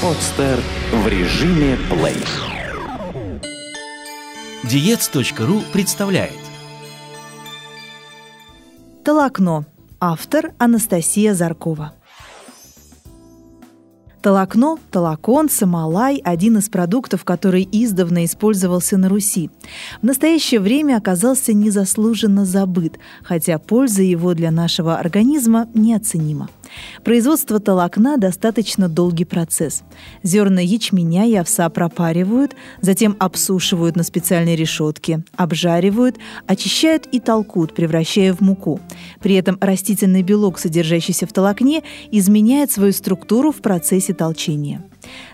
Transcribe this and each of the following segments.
Подстер в режиме плей. Диец.ру представляет Толокно. Автор Анастасия Заркова. Толокно, толокон, самолай – один из продуктов, который издавна использовался на Руси. В настоящее время оказался незаслуженно забыт, хотя польза его для нашего организма неоценима. Производство толокна – достаточно долгий процесс. Зерна ячменя и овса пропаривают, затем обсушивают на специальной решетке, обжаривают, очищают и толкут, превращая в муку. При этом растительный белок, содержащийся в толокне, изменяет свою структуру в процессе толчения.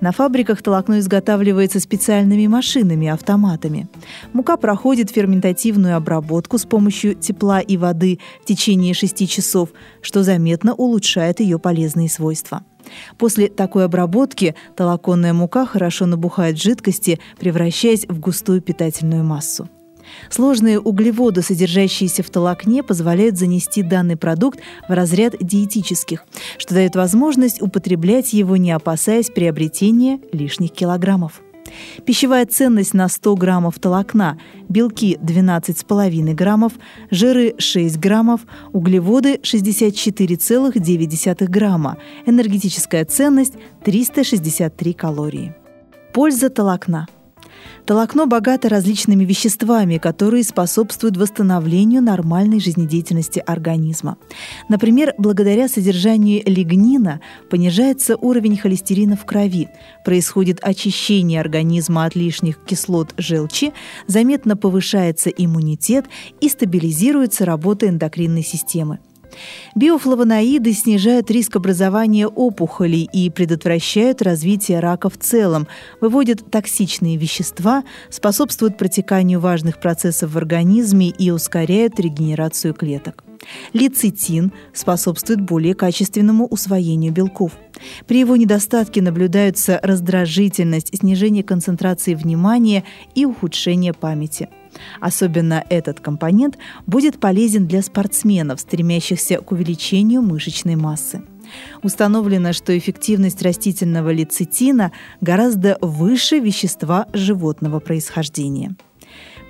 На фабриках толокно изготавливается специальными машинами, автоматами. Мука проходит ферментативную обработку с помощью тепла и воды в течение 6 часов, что заметно улучшает ее полезные свойства. После такой обработки толоконная мука хорошо набухает жидкости, превращаясь в густую питательную массу. Сложные углеводы, содержащиеся в толокне, позволяют занести данный продукт в разряд диетических, что дает возможность употреблять его, не опасаясь приобретения лишних килограммов. Пищевая ценность на 100 граммов толокна – белки 12,5 граммов, жиры 6 граммов, углеводы 64,9 грамма, энергетическая ценность 363 калории. Польза толокна – Толокно богато различными веществами, которые способствуют восстановлению нормальной жизнедеятельности организма. Например, благодаря содержанию лигнина понижается уровень холестерина в крови, происходит очищение организма от лишних кислот желчи, заметно повышается иммунитет и стабилизируется работа эндокринной системы. Биофлавоноиды снижают риск образования опухолей и предотвращают развитие рака в целом, выводят токсичные вещества, способствуют протеканию важных процессов в организме и ускоряют регенерацию клеток. Лецитин способствует более качественному усвоению белков. При его недостатке наблюдаются раздражительность, снижение концентрации внимания и ухудшение памяти. Особенно этот компонент будет полезен для спортсменов, стремящихся к увеличению мышечной массы. Установлено, что эффективность растительного лецитина гораздо выше вещества животного происхождения.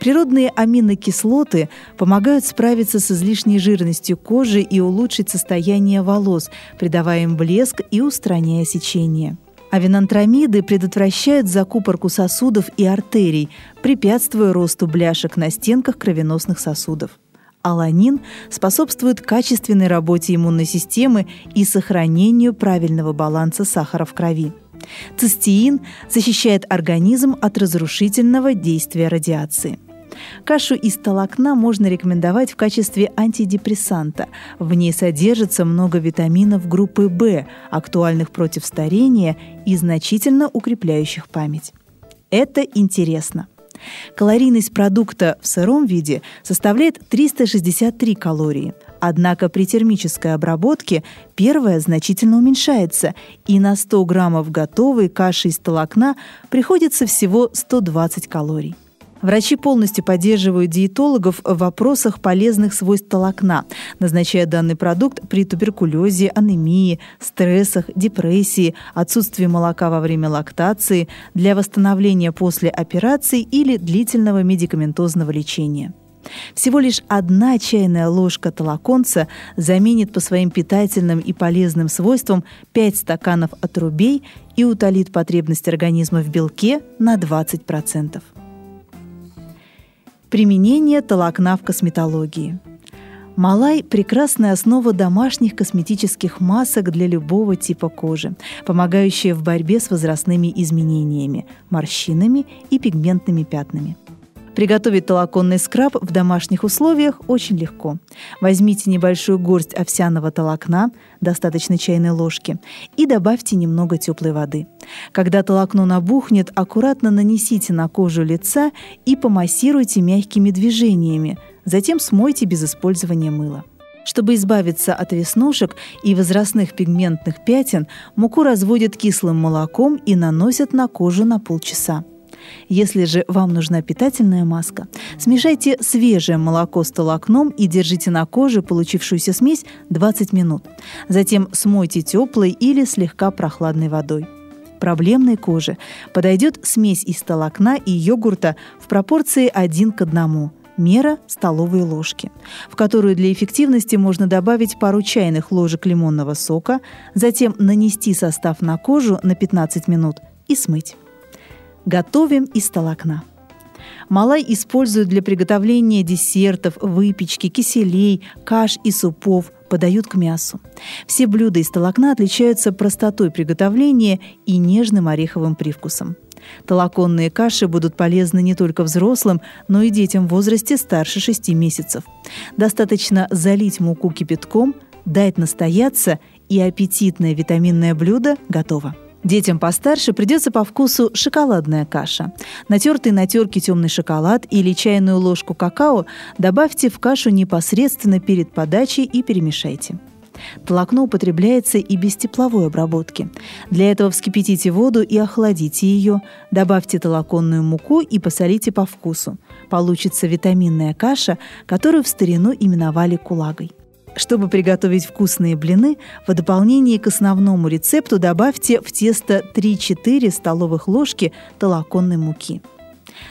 Природные аминокислоты помогают справиться с излишней жирностью кожи и улучшить состояние волос, придавая им блеск и устраняя сечение. Авинантромиды предотвращают закупорку сосудов и артерий, препятствуя росту бляшек на стенках кровеносных сосудов. Аланин способствует качественной работе иммунной системы и сохранению правильного баланса сахара в крови. Цистеин защищает организм от разрушительного действия радиации – Кашу из толокна можно рекомендовать в качестве антидепрессанта. В ней содержится много витаминов группы В, актуальных против старения и значительно укрепляющих память. Это интересно. Калорийность продукта в сыром виде составляет 363 калории. Однако при термической обработке первая значительно уменьшается, и на 100 граммов готовой каши из толокна приходится всего 120 калорий. Врачи полностью поддерживают диетологов в вопросах полезных свойств толокна, назначая данный продукт при туберкулезе, анемии, стрессах, депрессии, отсутствии молока во время лактации, для восстановления после операции или длительного медикаментозного лечения. Всего лишь одна чайная ложка толоконца заменит по своим питательным и полезным свойствам 5 стаканов отрубей и утолит потребность организма в белке на 20%. Применение толокна в косметологии. Малай – прекрасная основа домашних косметических масок для любого типа кожи, помогающая в борьбе с возрастными изменениями, морщинами и пигментными пятнами – Приготовить толоконный скраб в домашних условиях очень легко. Возьмите небольшую горсть овсяного толокна, достаточно чайной ложки, и добавьте немного теплой воды. Когда толокно набухнет, аккуратно нанесите на кожу лица и помассируйте мягкими движениями, затем смойте без использования мыла. Чтобы избавиться от веснушек и возрастных пигментных пятен, муку разводят кислым молоком и наносят на кожу на полчаса. Если же вам нужна питательная маска, смешайте свежее молоко с толокном и держите на коже получившуюся смесь 20 минут. Затем смойте теплой или слегка прохладной водой. Проблемной коже подойдет смесь из толокна и йогурта в пропорции 1 к 1, мера – столовые ложки, в которую для эффективности можно добавить пару чайных ложек лимонного сока, затем нанести состав на кожу на 15 минут и смыть. Готовим из толокна. Малай используют для приготовления десертов, выпечки, киселей, каш и супов, подают к мясу. Все блюда из толокна отличаются простотой приготовления и нежным ореховым привкусом. Толоконные каши будут полезны не только взрослым, но и детям в возрасте старше 6 месяцев. Достаточно залить муку кипятком, дать настояться, и аппетитное витаминное блюдо готово. Детям постарше придется по вкусу шоколадная каша. Натертый на терке темный шоколад или чайную ложку какао добавьте в кашу непосредственно перед подачей и перемешайте. Толокно употребляется и без тепловой обработки. Для этого вскипятите воду и охладите ее, добавьте толоконную муку и посолите по вкусу. Получится витаминная каша, которую в старину именовали кулагой. Чтобы приготовить вкусные блины, в дополнение к основному рецепту добавьте в тесто 3-4 столовых ложки толоконной муки.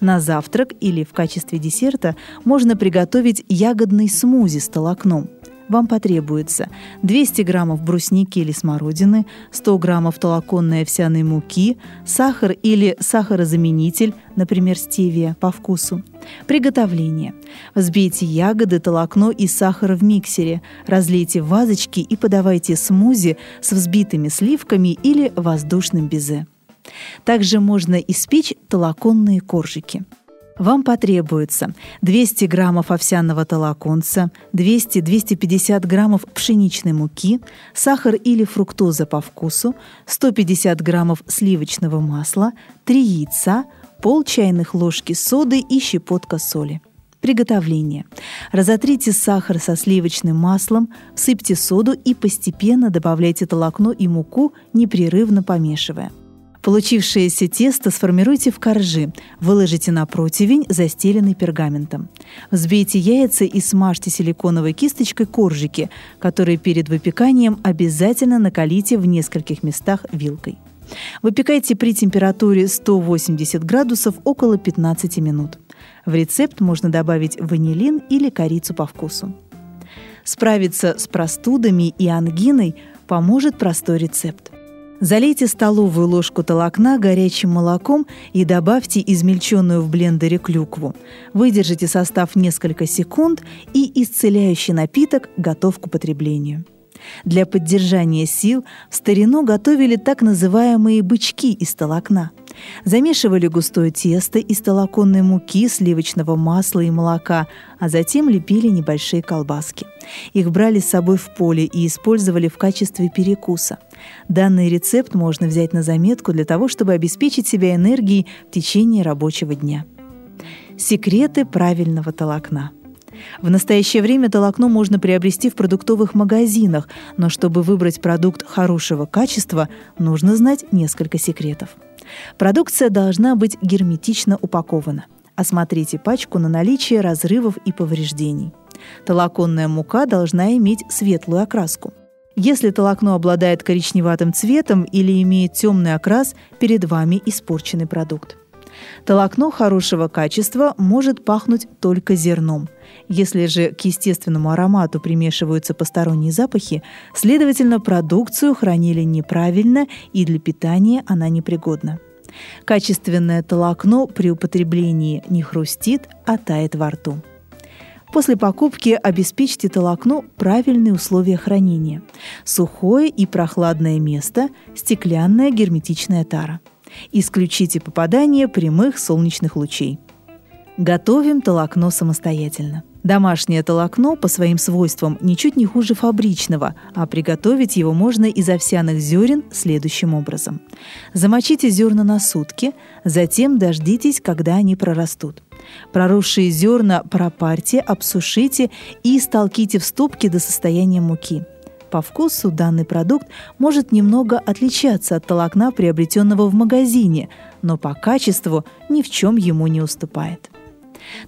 На завтрак или в качестве десерта можно приготовить ягодный смузи с толокном – вам потребуется 200 граммов брусники или смородины, 100 граммов толоконной овсяной муки, сахар или сахарозаменитель, например, стевия, по вкусу. Приготовление. Взбейте ягоды, толокно и сахар в миксере, разлейте в вазочки и подавайте смузи с взбитыми сливками или воздушным безе. Также можно испечь толоконные коржики – вам потребуется 200 граммов овсяного толоконца, 200-250 граммов пшеничной муки, сахар или фруктоза по вкусу, 150 граммов сливочного масла, 3 яйца, пол чайных ложки соды и щепотка соли. Приготовление. Разотрите сахар со сливочным маслом, всыпьте соду и постепенно добавляйте толокно и муку, непрерывно помешивая. Получившееся тесто сформируйте в коржи, выложите на противень, застеленный пергаментом. Взбейте яйца и смажьте силиконовой кисточкой коржики, которые перед выпеканием обязательно накалите в нескольких местах вилкой. Выпекайте при температуре 180 градусов около 15 минут. В рецепт можно добавить ванилин или корицу по вкусу. Справиться с простудами и ангиной поможет простой рецепт. Залейте столовую ложку толокна горячим молоком и добавьте измельченную в блендере клюкву. Выдержите состав несколько секунд, и исцеляющий напиток готов к употреблению. Для поддержания сил в старину готовили так называемые бычки из толокна. Замешивали густое тесто из толоконной муки, сливочного масла и молока, а затем лепили небольшие колбаски. Их брали с собой в поле и использовали в качестве перекуса. Данный рецепт можно взять на заметку для того, чтобы обеспечить себя энергией в течение рабочего дня. Секреты правильного толокна – в настоящее время толокно можно приобрести в продуктовых магазинах, но чтобы выбрать продукт хорошего качества, нужно знать несколько секретов. Продукция должна быть герметично упакована. Осмотрите пачку на наличие разрывов и повреждений. Толоконная мука должна иметь светлую окраску. Если толокно обладает коричневатым цветом или имеет темный окрас, перед вами испорченный продукт. Толокно хорошего качества может пахнуть только зерном. Если же к естественному аромату примешиваются посторонние запахи, следовательно, продукцию хранили неправильно и для питания она непригодна. Качественное толокно при употреблении не хрустит, а тает во рту. После покупки обеспечьте толокну правильные условия хранения. Сухое и прохладное место, стеклянная герметичная тара – Исключите попадание прямых солнечных лучей. Готовим толокно самостоятельно. Домашнее толокно по своим свойствам ничуть не хуже фабричного, а приготовить его можно из овсяных зерен следующим образом. Замочите зерна на сутки, затем дождитесь, когда они прорастут. Проросшие зерна пропарьте, обсушите и столките в ступке до состояния муки – по вкусу данный продукт может немного отличаться от толокна, приобретенного в магазине, но по качеству ни в чем ему не уступает.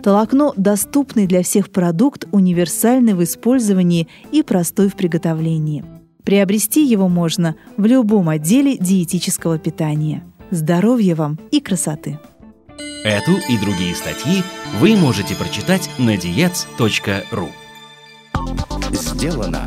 Толокно – доступный для всех продукт, универсальный в использовании и простой в приготовлении. Приобрести его можно в любом отделе диетического питания. Здоровья вам и красоты! Эту и другие статьи вы можете прочитать на diets.ru Сделано